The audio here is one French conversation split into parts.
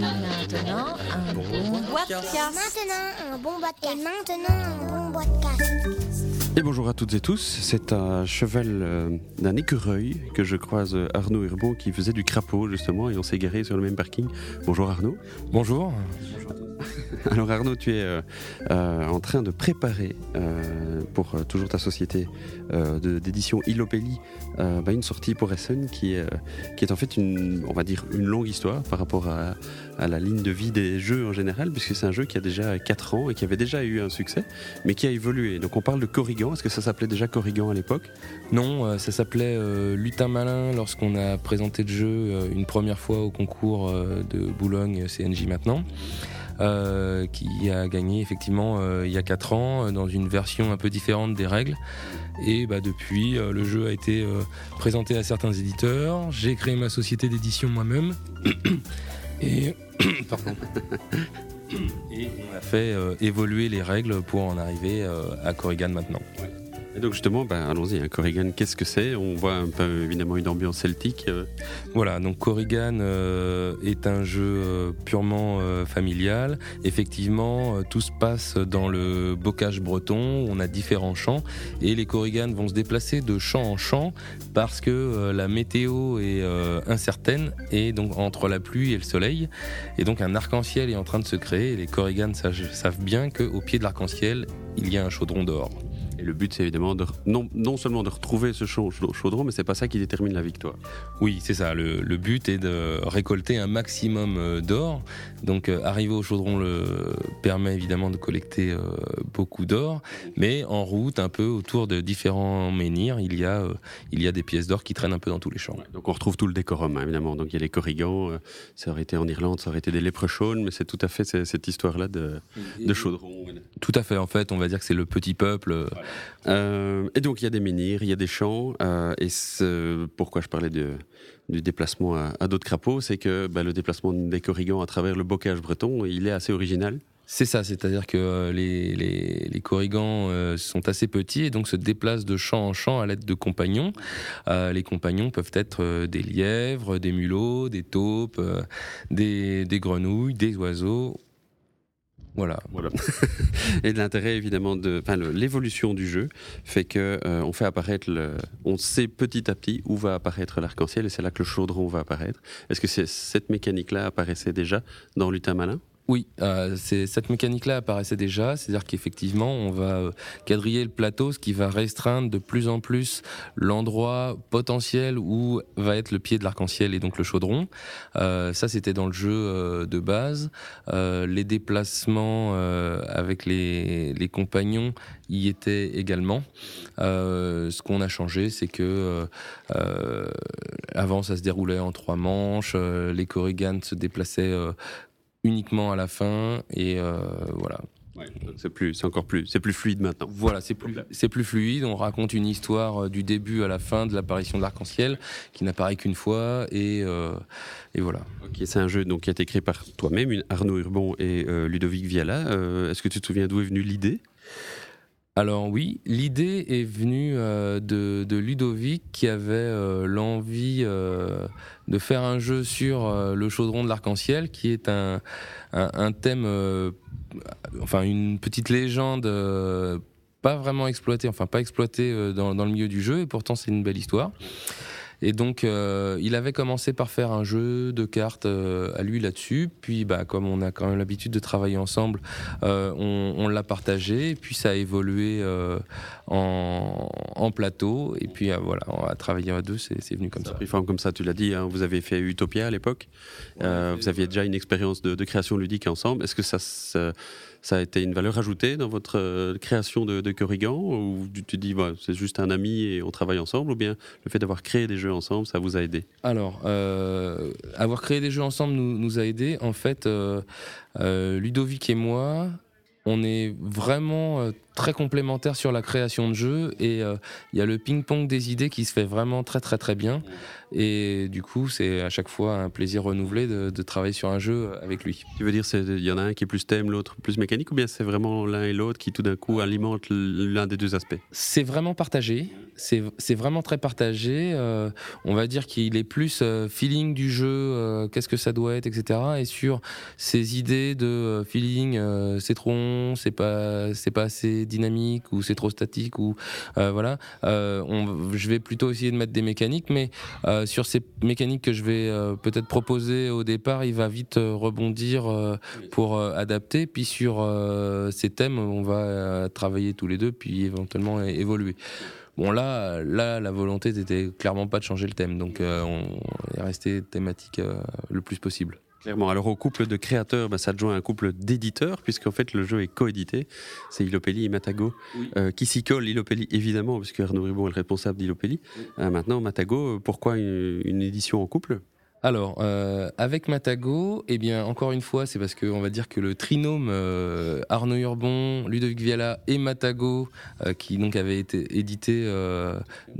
Maintenant, un bon podcast. Maintenant, un bon podcast. Et maintenant, un bon podcast. Et bonjour à toutes et tous, c'est un cheval euh, d'un écureuil que je croise euh, Arnaud Urbon qui faisait du crapaud justement et on s'est garé sur le même parking. Bonjour Arnaud. Bonjour. Alors Arnaud, tu es euh, euh, en train de préparer euh, pour toujours ta société d'édition Ilopelli bah, une sortie pour Essen qui est, qui est en fait une, on va dire une longue histoire par rapport à, à la ligne de vie des jeux en général puisque c'est un jeu qui a déjà 4 ans et qui avait déjà eu un succès mais qui a évolué. Donc on parle de Corrigan, est-ce que ça s'appelait déjà Corrigan à l'époque? Non, ça s'appelait Lutin Malin lorsqu'on a présenté le jeu une première fois au concours de Boulogne CNJ maintenant. Euh, qui a gagné effectivement euh, il y a 4 ans euh, dans une version un peu différente des règles. Et bah, depuis, le jeu a été présenté à certains éditeurs. J'ai créé ma société d'édition moi-même. Et, on a fait évoluer les règles pour en arriver à Corrigan maintenant. Et donc justement, bah, allons-y, hein, Corrigan, qu'est-ce que c'est? On voit un peu évidemment une ambiance celtique. euh, Voilà, donc Corrigan euh, est un jeu euh, purement familial. Effectivement, tout se passe dans le bocage breton. On a différents champs et les Corrigan vont se déplacer de champ en champ parce que la météo est incertaine et donc entre la pluie et le soleil. Et donc un arc-en-ciel est en train de se créer. Et les Corrigan savent, savent bien qu'au pied de l'arc-en-ciel, il y a un chaudron d'or. Et le but, c'est évidemment de, non, non seulement de retrouver ce chau- chau- chaudron, mais c'est pas ça qui détermine la victoire. Oui, c'est ça. Le, le but est de récolter un maximum euh, d'or. Donc, euh, arriver au chaudron le permet évidemment de collecter euh, beaucoup d'or, mais en route, un peu autour de différents menhirs, il y a euh, il y a des pièces d'or qui traînent un peu dans tous les champs. Donc on retrouve tout le décorum, hein, évidemment. Donc il y a les Corrigans, ça aurait été en Irlande, ça aurait été des léprechaunes, mais c'est tout à fait cette histoire-là de, de chaudron. Tout à fait. En fait, on va dire que c'est le petit peuple. Et donc il y a des menhirs, il y a des champs, euh, et pourquoi je parlais de, du déplacement à, à d'autres crapauds, c'est que bah, le déplacement des Corrigans à travers le bocage breton, il est assez original. C'est ça, c'est-à-dire que euh, les, corrigans euh, sont assez petits et donc se déplacent de champ en champ à l'aide de compagnons. Euh, les compagnons peuvent être euh, des lièvres, des mulots, des taupes, euh, des grenouilles, des oiseaux. Voilà. Voilà. et de l'intérêt évidemment de, l'évolution du jeu fait que euh, on fait apparaître le, on sait petit à petit où va apparaître l'arc-en-ciel et c'est là que le chaudron va apparaître. Est-ce que cette mécanique-là apparaissait déjà dans Lutin Malin? Oui, euh, cette mécanique-là apparaissait déjà, c'est-à-dire qu'effectivement, on va euh, quadriller le plateau, ce qui va restreindre de plus en plus l'endroit potentiel où va être le pied de l'arc-en-ciel et donc le chaudron. Euh, ça, c'était dans le jeu de base. Les déplacements avec les, les compagnons y étaient également. Ce qu'on a changé, c'est que avant, ça se déroulait en trois manches. les corrigans se déplaçaient uniquement à la fin et euh, voilà. C'est plus, c'est encore plus, c'est plus fluide maintenant. Voilà, c'est plus c'est plus fluide. On raconte une histoire euh, du début à la fin de l'apparition de l'arc-en-ciel qui n'apparaît qu'une fois et euh, et voilà. Ok, c'est un jeu donc qui a été créé par toi-même, Arnaud Urbon et euh, Ludovic Viala. Euh, Est-ce que tu te souviens d'où est venue l'idée? Alors oui, l'idée est venue euh, de, Ludovic qui avait euh, l'envie euh, de faire un jeu sur le chaudron de l'arc-en-ciel, qui est un, thème, enfin une petite légende pas vraiment exploitée, enfin pas exploitée dans le milieu du jeu, et pourtant c'est une belle histoire. Et donc, euh, il avait commencé par faire un jeu de cartes euh, à lui là-dessus. Puis, bah, comme on a quand même l'habitude de travailler ensemble, euh, on, on l'a partagé. Et puis, ça a évolué euh, en, en plateau. Et puis, euh, voilà, on a travaillé à deux. C'est c'est venu comme Ça ça. a pris forme comme ça, tu l'as dit. hein, vous avez fait Utopia à l'époque. Euh, vous aviez déjà une expérience de, de création ludique ensemble. Est-ce que ça, ça, ça a été une valeur ajoutée dans votre euh, création de, de Corrigan Ou tu te dis, c'est juste un ami et on travaille ensemble Ou bien le fait d'avoir créé des jeux ensemble, ça vous a aidé? Alors, euh, avoir créé des jeux ensemble nous, a aidés. En fait, euh, Ludovic et moi, on est vraiment très complémentaires sur la création de jeux et euh, il y a le ping-pong des idées qui se fait vraiment très très très bien. Et du coup, c'est à chaque fois un plaisir renouvelé de, de travailler sur un jeu avec lui. Tu veux dire, il y en a un qui est plus thème, l'autre plus mécanique, ou bien c'est vraiment l'un et l'autre qui tout d'un coup alimentent l'un des deux aspects? C'est vraiment partagé. C'est vraiment très partagé. Euh, on va dire qu'il est plus euh, feeling du jeu, qu'est-ce que ça doit être, etc. Et sur ces idées de feeling, c'est trop c'est pas, c'est pas assez dynamique ou c'est trop statique ou voilà. On, je vais plutôt essayer de mettre des mécaniques, mais sur ces mécaniques que je vais peut-être proposer au départ, il va vite rebondir pour adapter. Puis sur ces thèmes, on va travailler tous les deux, puis éventuellement évoluer. Bon là, là, la volonté n'était clairement pas de changer le thème, donc euh, on est resté thématique euh, le plus possible. Clairement. Alors au couple de créateurs, bah, ça adjoint un couple d'éditeurs, puisqu'en fait le jeu est coédité. C'est Ilopelli et Matago euh, qui s'y collent. Ilopelli évidemment, puisque Arnaud Ribon est le responsable d'Ilopelli. maintenant, Matago, pourquoi une édition en couple? Alors, euh, avec Matago, eh bien, encore une fois, c'est parce qu'on va dire que le trinôme euh, Arnaud Urbon, Ludovic Viala et Matago, euh, qui donc avait été édité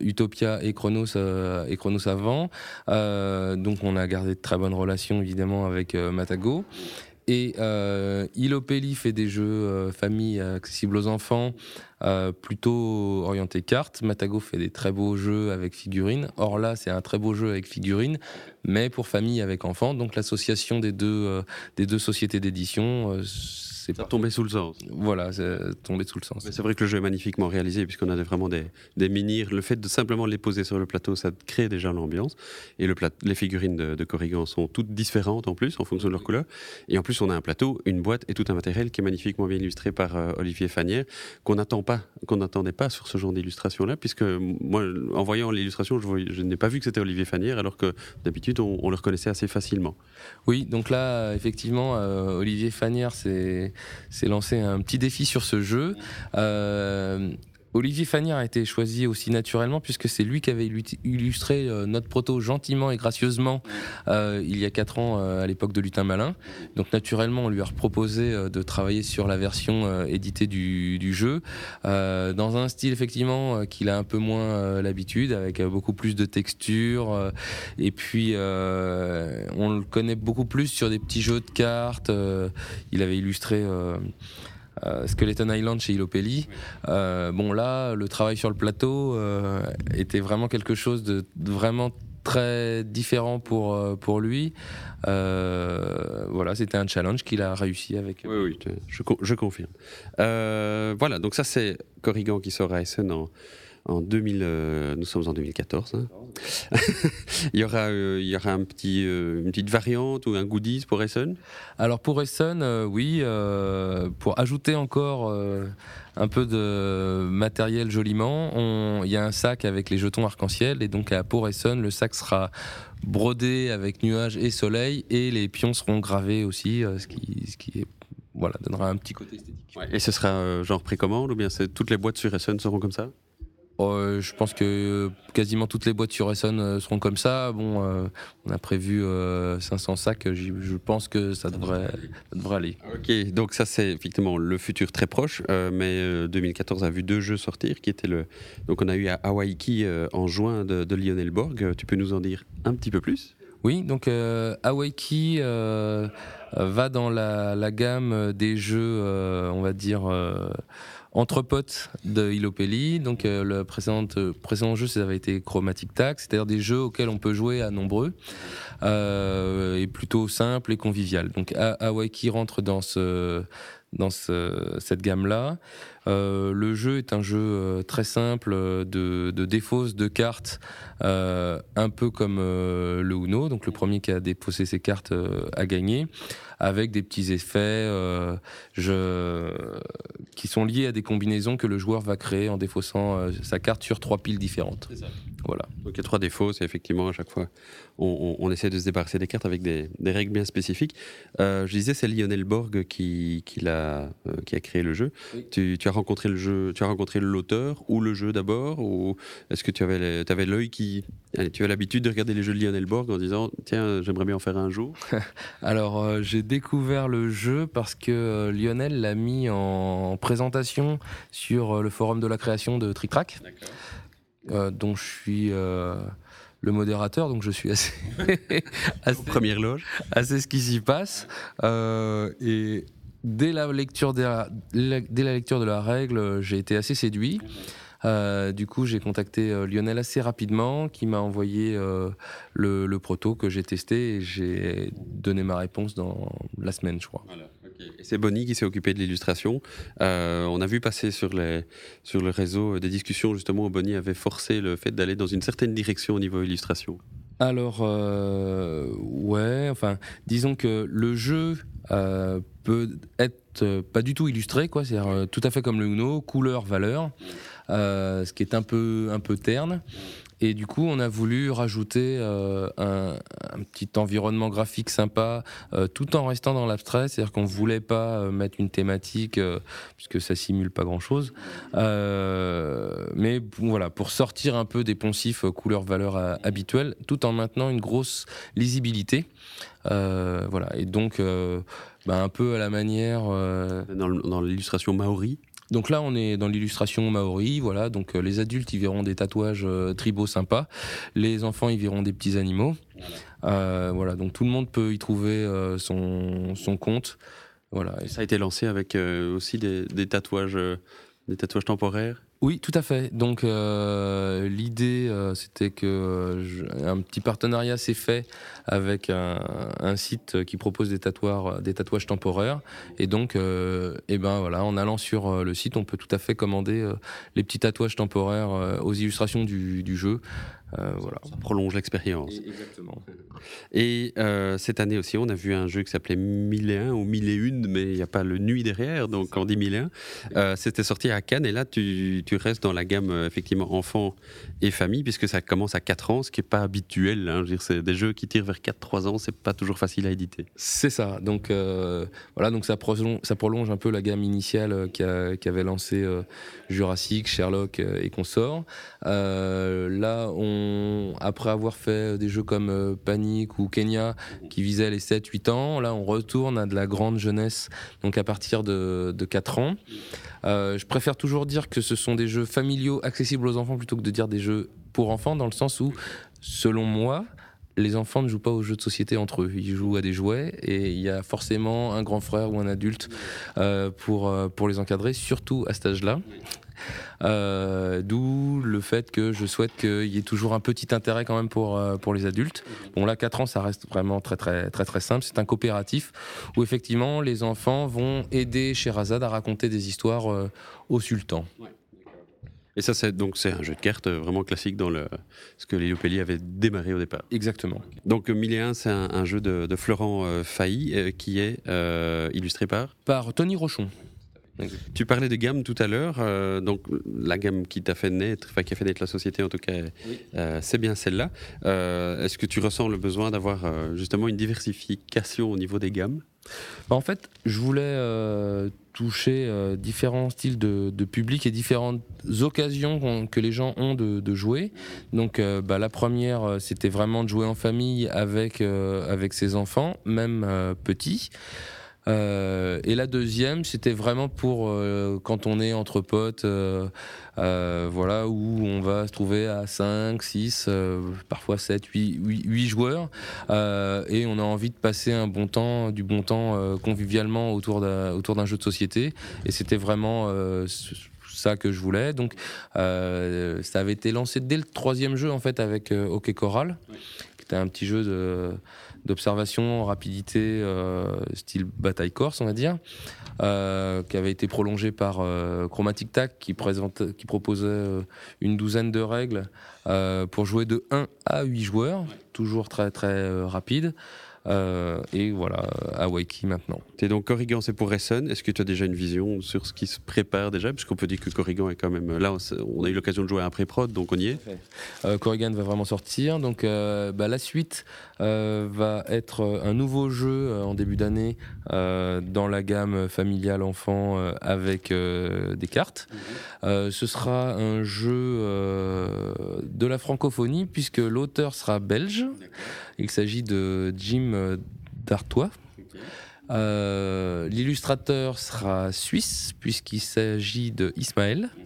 Utopia et Chronos, et Chronos avant, donc on a gardé de très bonnes relations évidemment avec Matago. Et euh, fait des jeux euh, famille accessibles aux enfants, euh, plutôt orientés cartes. Matago fait des très beaux jeux avec figurines. Or là, c'est un très beau jeu avec figurines, mais pour famille avec enfants. Donc l'association des deux euh, des deux sociétés d'édition c'est pas tombé sous le sens. Voilà, c'est tombé sous le sens. C'est vrai que le jeu est magnifiquement réalisé puisqu'on a vraiment des, des Le fait de simplement les poser sur le plateau, ça crée déjà l'ambiance. Et le les figurines de, de, Corrigan sont toutes différentes en plus en fonction de leur couleur. Et en plus, on a un plateau, une boîte et tout un matériel qui est magnifiquement bien illustré par euh, Olivier Fanière qu'on n'attend pas, qu'on n'attendait pas sur ce genre d'illustration-là, puisque moi, en voyant l'illustration, je, je n'ai pas vu que c'était Olivier Fanière, alors que d'habitude, on, le reconnaissait assez facilement. Oui, donc là, effectivement, euh, Olivier Fanière, c'est s'est lancé un petit défi sur ce jeu. Euh, Olivier Fanière a été choisi aussi naturellement puisque c'est lui qui avait illustré euh, notre proto gentiment et gracieusement euh, il y a quatre ans à l'époque de Lutin Malin. Donc naturellement on lui a proposé de travailler sur la version éditée du, du jeu dans un style effectivement qu'il a un peu moins l'habitude avec beaucoup plus de texture et puis on le connaît beaucoup plus sur des petits jeux de cartes. il avait illustré euh, Skeleton Island chez Ilopelli. Euh, bon là, le travail sur le plateau euh, était vraiment quelque chose de, vraiment très différent pour pour lui. voilà, c'était un challenge qu'il a réussi avec. Oui, oui, je, je confirme. voilà, donc ça c'est Corrigan qui sort à Essen en en 2000, euh, nous sommes en 2014. Hein. il, y aura, euh, il y aura un petit, euh, une petite variante ou un goodies pour Essen? Alors pour Essen, oui, pour ajouter encore un peu de matériel joliment, il y a un sac avec les jetons arc-en-ciel et donc à pour Essen, le sac sera brodé avec nuages et soleil et les pions seront gravés aussi, ce qui, ce qui est voilà, donnera un petit côté esthétique. et ce sera genre précommande ou bien toutes les boîtes sur Essen seront comme ça? Oh, je pense que quasiment toutes les boîtes sur Essonne euh, seront comme ça. Bon, euh, on a prévu 500 euh, sacs. Je pense que ça devrait, aller. Ok, donc ça c'est effectivement le futur très proche. mais 2014 a vu deux jeux sortir, qui étaient le. Donc on a eu à Hawaii en juin de, Lionel Borg. Tu peux nous en dire un petit peu plus? Oui, donc Hawaii va dans la, gamme des jeux, on va dire entre potes de Ilopelli. Donc euh, le précédent, euh, jeu, ça avait été Chromatic Tag, c'est-à-dire des jeux auxquels on peut jouer à nombreux euh, et plutôt simple et convivial. Donc Hawaii qui rentre dans ce dans ce, cette gamme-là. Euh, le jeu est un jeu euh, très simple de, de défausse de cartes, euh, un peu comme euh, le Uno. Donc le premier qui a défaussé ses cartes a gagné, avec des petits effets je, qui sont liés à des combinaisons que le joueur va créer en défaussant sa carte sur trois piles différentes. Voilà. Donc il y a trois défauts, c'est effectivement à chaque fois on, on, essaie de se débarrasser des cartes avec des, des règles bien spécifiques. je disais, c'est Lionel Borg qui, qui, l'a, qui a créé le jeu. Tu, tu as rencontré le jeu, tu as rencontré l'auteur ou le jeu d'abord ou est-ce que tu avais, avais l'œil qui, tu as l'habitude de regarder les jeux de Lionel Borg en disant tiens j'aimerais bien en faire un jour? Alors euh, j'ai découvert le jeu parce que euh, Lionel l'a mis en présentation sur euh, le forum de la création de Trick Track, dont je suis le modérateur, donc je suis assez, assez première loge, assez ce qui s'y passe. et dès la lecture de la, dès la lecture de la règle, j'ai été assez séduit. Euh, du coup, j'ai contacté euh, Lionel assez rapidement, qui m'a envoyé euh, le, proto que j'ai testé et j'ai donné ma réponse dans la semaine, je crois. C'est Bonnie qui s'est occupé de l'illustration. on a vu passer sur, les, sur le réseau des discussions justement où Bonnie avait forcé le fait d'aller dans une certaine direction au niveau illustration. Alors, ouais, enfin, disons que le jeu peut être pas du tout illustré, quoi, c'est tout à fait comme le Uno, couleur, valeur. Euh, ce qui est un peu, un peu terne. Et du coup, on a voulu rajouter euh, un, petit environnement graphique sympa, euh, tout en restant dans l'abstrait. C'est-à-dire qu'on voulait pas mettre une thématique, puisque ça simule pas grand-chose. mais voilà, pour sortir un peu des poncifs couleurs-valeurs habituels, tout en maintenant une grosse lisibilité. voilà. Et donc, bah, un peu à la manière. Dans l'illustration Maori donc là, on est dans l'illustration maori, voilà. Donc euh, les adultes, ils verront des tatouages euh, tribaux sympas. Les enfants, ils verront des petits animaux. Euh, voilà. Donc tout le monde peut y trouver son, son compte. Voilà. Et ça a été lancé avec aussi des, des tatouages, des tatouages temporaires. Oui, tout à fait. Donc euh, l'idée, euh, c'était que euh, un petit partenariat s'est fait avec un, site qui propose des tatouages, temporaires. Et donc, eh ben en allant sur le site, on peut tout à fait commander les petits tatouages temporaires aux illustrations du jeu. Voilà. Ça prolonge l'expérience. Exactement. Et cette année aussi, on a vu un jeu qui s'appelait 1001 ou 1001, mais il n'y a pas le nuit derrière, donc on dit 1001. C'était sorti à Cannes, et là, tu, tu reste dans la gamme euh, effectivement enfants et famille, puisque ça commence à 4 ans, ce qui n'est pas habituel. Hein. c'est des jeux qui tirent vers 4-3 ans, c'est pas toujours facile à éditer. C'est ça. Donc euh, voilà, donc ça prolonge, ça prolonge un peu la gamme initiale euh, qui, avait lancé Jurassic, Sherlock et consorts. là, on, après avoir fait des jeux comme Panic ou Kenya qui visaient les 7-8 ans, là on retourne à de la grande jeunesse, donc à partir de, de 4 ans. Euh, je préfère toujours dire que ce sont des jeux familiaux accessibles aux enfants plutôt que de dire des jeux pour enfants, dans le sens où, selon moi, les enfants ne jouent pas aux jeux de société entre eux. Ils jouent à des jouets et il y a forcément un grand frère ou un adulte euh, pour, euh, pour les encadrer, surtout à cet âge-là. Euh, d'où le fait que je souhaite qu'il y ait toujours un petit intérêt quand même pour, euh, pour les adultes. Bon là, 4 ans, ça reste vraiment très très très très simple. C'est un coopératif où effectivement les enfants vont aider Sherazade à raconter des histoires euh, au sultan. Et ça, c'est donc c'est un jeu de cartes vraiment classique dans le ce que Léopélie avait démarré au départ. Exactement. Donc 1001, c'est un, jeu de, Florent Failly qui est illustré par? Par Tony Rochon. Tu parlais de gamme tout à l'heure, euh, donc la gamme qui t'a fait naître, enfin qui a fait naître la société en tout cas, euh, c'est bien celle-là. Euh, est-ce que tu ressens le besoin d'avoir justement une diversification au niveau des gammes? Bah, En fait, je voulais toucher différents styles de, public et différentes occasions que les gens ont de, jouer. Donc bah, la première, c'était vraiment de jouer en famille avec, avec ses enfants, même petits. Euh, et la deuxième, c'était vraiment pour euh, quand on est entre potes, euh, voilà, où on va se trouver à 5, 6, parfois 7, 8, 8, joueurs, et on a envie de passer un bon temps, du bon temps convivialement autour d'un jeu de société. Et c'était vraiment ça que je voulais. Donc, ça avait été lancé dès le troisième jeu en fait avec OK Choral, qui était un petit jeu d'observation, rapidité, euh, style bataille corse, on va dire, euh, qui avait été prolongé par euh, Chromatic Tac, qui, présente, qui proposait une douzaine de règles pour jouer de 1 à 8 joueurs, toujours très très rapide. Euh, et voilà, à Waiki maintenant. Tu es donc Corrigan, c'est pour Essen. Est-ce que tu as déjà une vision sur ce qui se prépare déjà? Puisqu'on peut dire que Corrigan est quand même. Là, on a eu l'occasion de jouer à un pré-prod, donc on y est. Euh, Corrigan va vraiment sortir. Donc euh, bah, la suite va être un nouveau jeu en début d'année dans la gamme familiale enfant avec des cartes. Mhm. ce sera un jeu de la francophonie puisque l'auteur sera belge. Il s'agit de Jim euh, Dartois. Euh, l'illustrateur sera suisse puisqu'il s'agit de Ismaël. Mhm.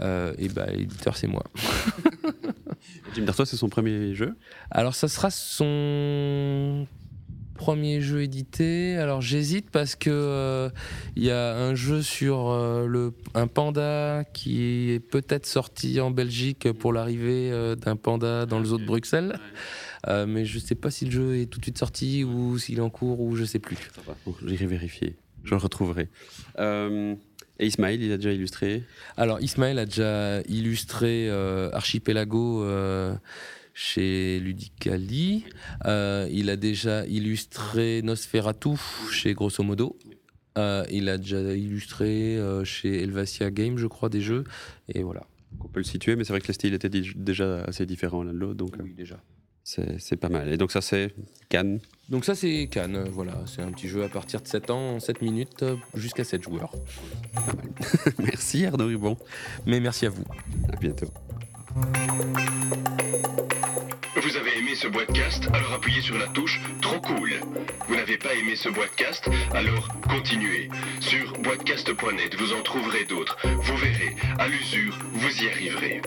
Euh, et bah l'éditeur c'est moi. Jim Dartois, c'est son premier jeu? Alors, ça sera son premier jeu édité. Alors j'hésite parce que euh, il y a un jeu sur euh, le, un panda qui est peut-être sorti en Belgique pour l'arrivée d'un panda dans le zoo de Bruxelles. Mais je sais pas si le jeu est tout de suite sorti ou s'il est en cours ou je sais plus. J'irai vérifier. Je le retrouverai. et Ismaël, il a déjà illustré Alors Ismaël a déjà illustré Archipelago chez Ludicali. Euh, il a déjà illustré Nosferatu chez Grosso Modo. Euh, il a déjà illustré euh, chez Elvasia Game, je crois, des jeux. Et voilà. On peut le situer, mais c'est vrai que le style était déjà assez différent l'un de l'autre. Donc, oui, déjà. C'est pas mal. Et donc ça c'est Cannes Donc ça c'est Cannes, voilà. C'est un petit jeu à partir de 7 ans, 7 minutes, jusqu'à 7 joueurs. Pas mal. merci Arnaud Rubon. Mais merci à vous. À bientôt. Vous avez aimé ce boîtecast Alors appuyez sur la touche Trop cool. Vous n'avez pas aimé ce boîtecast Alors continuez. Sur boîtecast.net, vous en trouverez d'autres. Vous verrez, à l'usure, vous y arriverez.